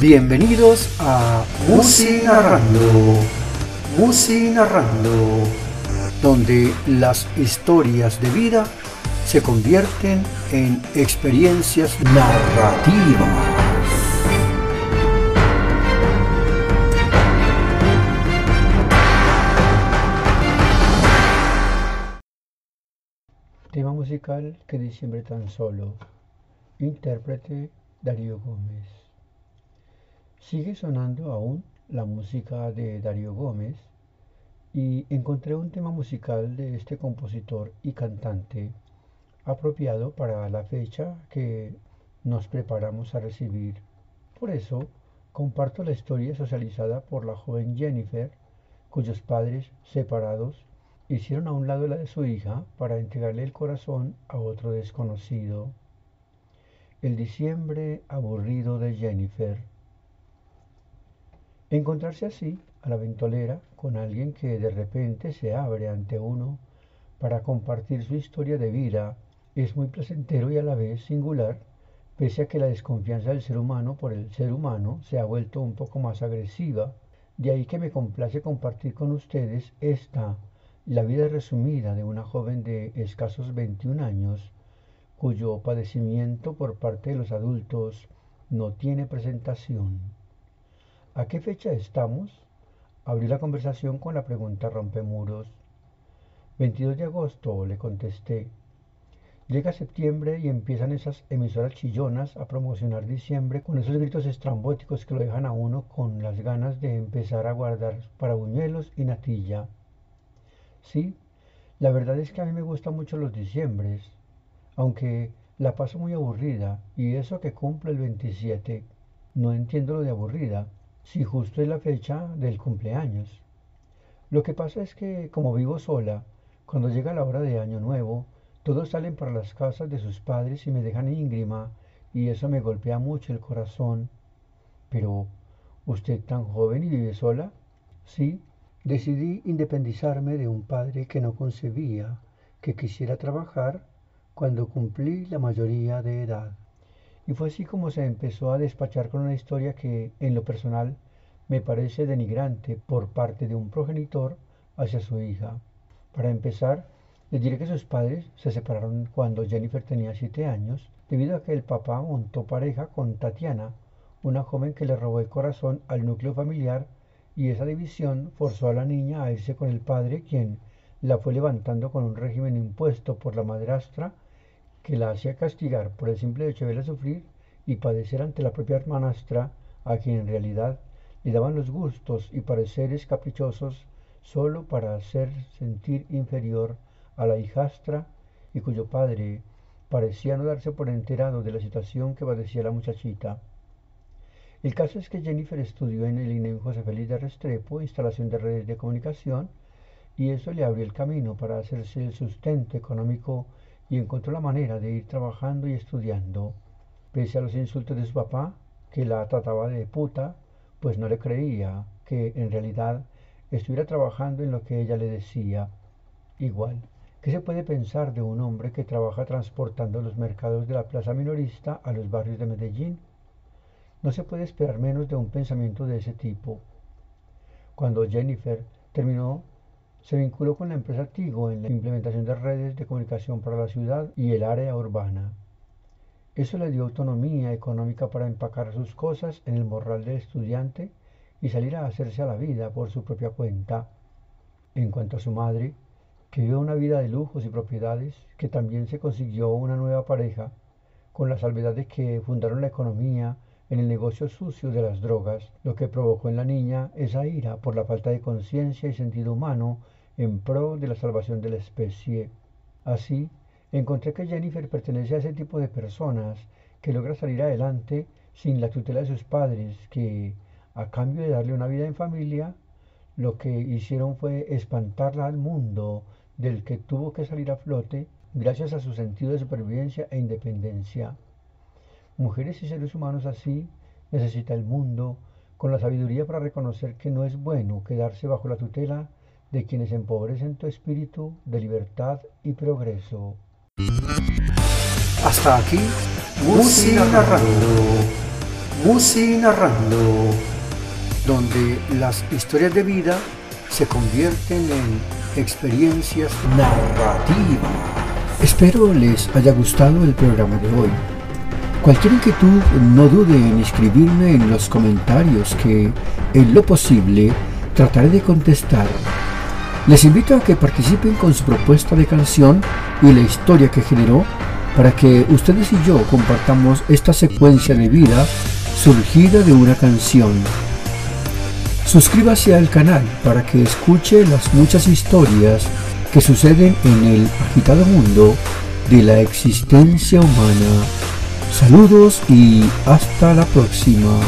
Bienvenidos a Musi Narrando, Musi Narrando, donde las historias de vida se convierten en experiencias narrativas. Tema musical que diciembre tan solo. Intérprete Darío Gómez. Sigue sonando aún la música de Darío Gómez y encontré un tema musical de este compositor y cantante apropiado para la fecha que nos preparamos a recibir. Por eso comparto la historia socializada por la joven Jennifer, cuyos padres separados hicieron a un lado la de su hija para entregarle el corazón a otro desconocido. El diciembre aburrido de Jennifer. Encontrarse así a la ventolera con alguien que de repente se abre ante uno para compartir su historia de vida es muy placentero y a la vez singular, pese a que la desconfianza del ser humano por el ser humano se ha vuelto un poco más agresiva. De ahí que me complace compartir con ustedes esta, la vida resumida de una joven de escasos 21 años, cuyo padecimiento por parte de los adultos no tiene presentación. ¿A qué fecha estamos? Abrí la conversación con la pregunta rompemuros. 22 de agosto, le contesté. Llega septiembre y empiezan esas emisoras chillonas a promocionar diciembre con esos gritos estrambóticos que lo dejan a uno con las ganas de empezar a guardar para buñuelos y natilla. Sí, la verdad es que a mí me gustan mucho los diciembres, aunque la paso muy aburrida y eso que cumple el 27. No entiendo lo de aburrida, si justo es la fecha del cumpleaños. Lo que pasa es que como vivo sola, cuando llega la hora de año nuevo, todos salen para las casas de sus padres y me dejan íngrima y eso me golpea mucho el corazón. Pero, ¿usted tan joven y vive sola? Sí, decidí independizarme de un padre que no concebía que quisiera trabajar cuando cumplí la mayoría de edad. Y fue así como se empezó a despachar con una historia que, en lo personal, me parece denigrante por parte de un progenitor hacia su hija. Para empezar, les diré que sus padres se separaron cuando Jennifer tenía siete años, debido a que el papá montó pareja con Tatiana, una joven que le robó el corazón al núcleo familiar, y esa división forzó a la niña a irse con el padre, quien la fue levantando con un régimen impuesto por la madrastra que la hacía castigar por el simple hecho de verla sufrir y padecer ante la propia hermanastra, a quien en realidad le daban los gustos y pareceres caprichosos solo para hacer sentir inferior a la hijastra y cuyo padre parecía no darse por enterado de la situación que padecía la muchachita. El caso es que Jennifer estudió en el INEM José Félix de Restrepo, instalación de redes de comunicación, y eso le abrió el camino para hacerse el sustento económico y encontró la manera de ir trabajando y estudiando. Pese a los insultos de su papá, que la trataba de puta, pues no le creía que en realidad estuviera trabajando en lo que ella le decía. Igual, ¿Qué se puede pensar de un hombre que trabaja transportando los mercados de la plaza minorista a los barrios de Medellín? No se puede esperar menos de un pensamiento de ese tipo. Cuando Jennifer terminó, se vinculó con la empresa Tigo en la implementación de redes de comunicación para la ciudad y el área urbana. Eso le dio autonomía económica para empacar sus cosas en el morral del estudiante y salir a hacerse a la vida por su propia cuenta. En cuanto a su madre, que vive una vida de lujos y propiedades, que también se consiguió una nueva pareja, con la salvedad que fundaron la economía en el negocio sucio de las drogas, lo que provocó en la niña esa ira por la falta de conciencia y sentido humano en pro de la salvación de la especie. Así, encontré que Jennifer pertenece a ese tipo de personas que logra salir adelante sin la tutela de sus padres, que, a cambio de darle una vida en familia, lo que hicieron fue espantarla al mundo del que tuvo que salir a flote gracias a su sentido de supervivencia e independencia. Mujeres y seres humanos así necesita el mundo con la sabiduría para reconocer que no es bueno quedarse bajo la tutela de quienes empobrecen tu espíritu de libertad y progreso. Hasta aquí, Musi Narrando. Musi Narrando, donde las historias de vida se convierten en experiencias narrativas. Espero les haya gustado el programa de hoy. Cualquier inquietud no dude en escribirme en los comentarios que, en lo posible, trataré de contestar. Les invito a que participen con su propuesta de canción y la historia que generó para que ustedes y yo compartamos esta secuencia de vida surgida de una canción. Suscríbase al canal para que escuche las muchas historias que suceden en el agitado mundo de la existencia humana. Saludos y hasta la próxima.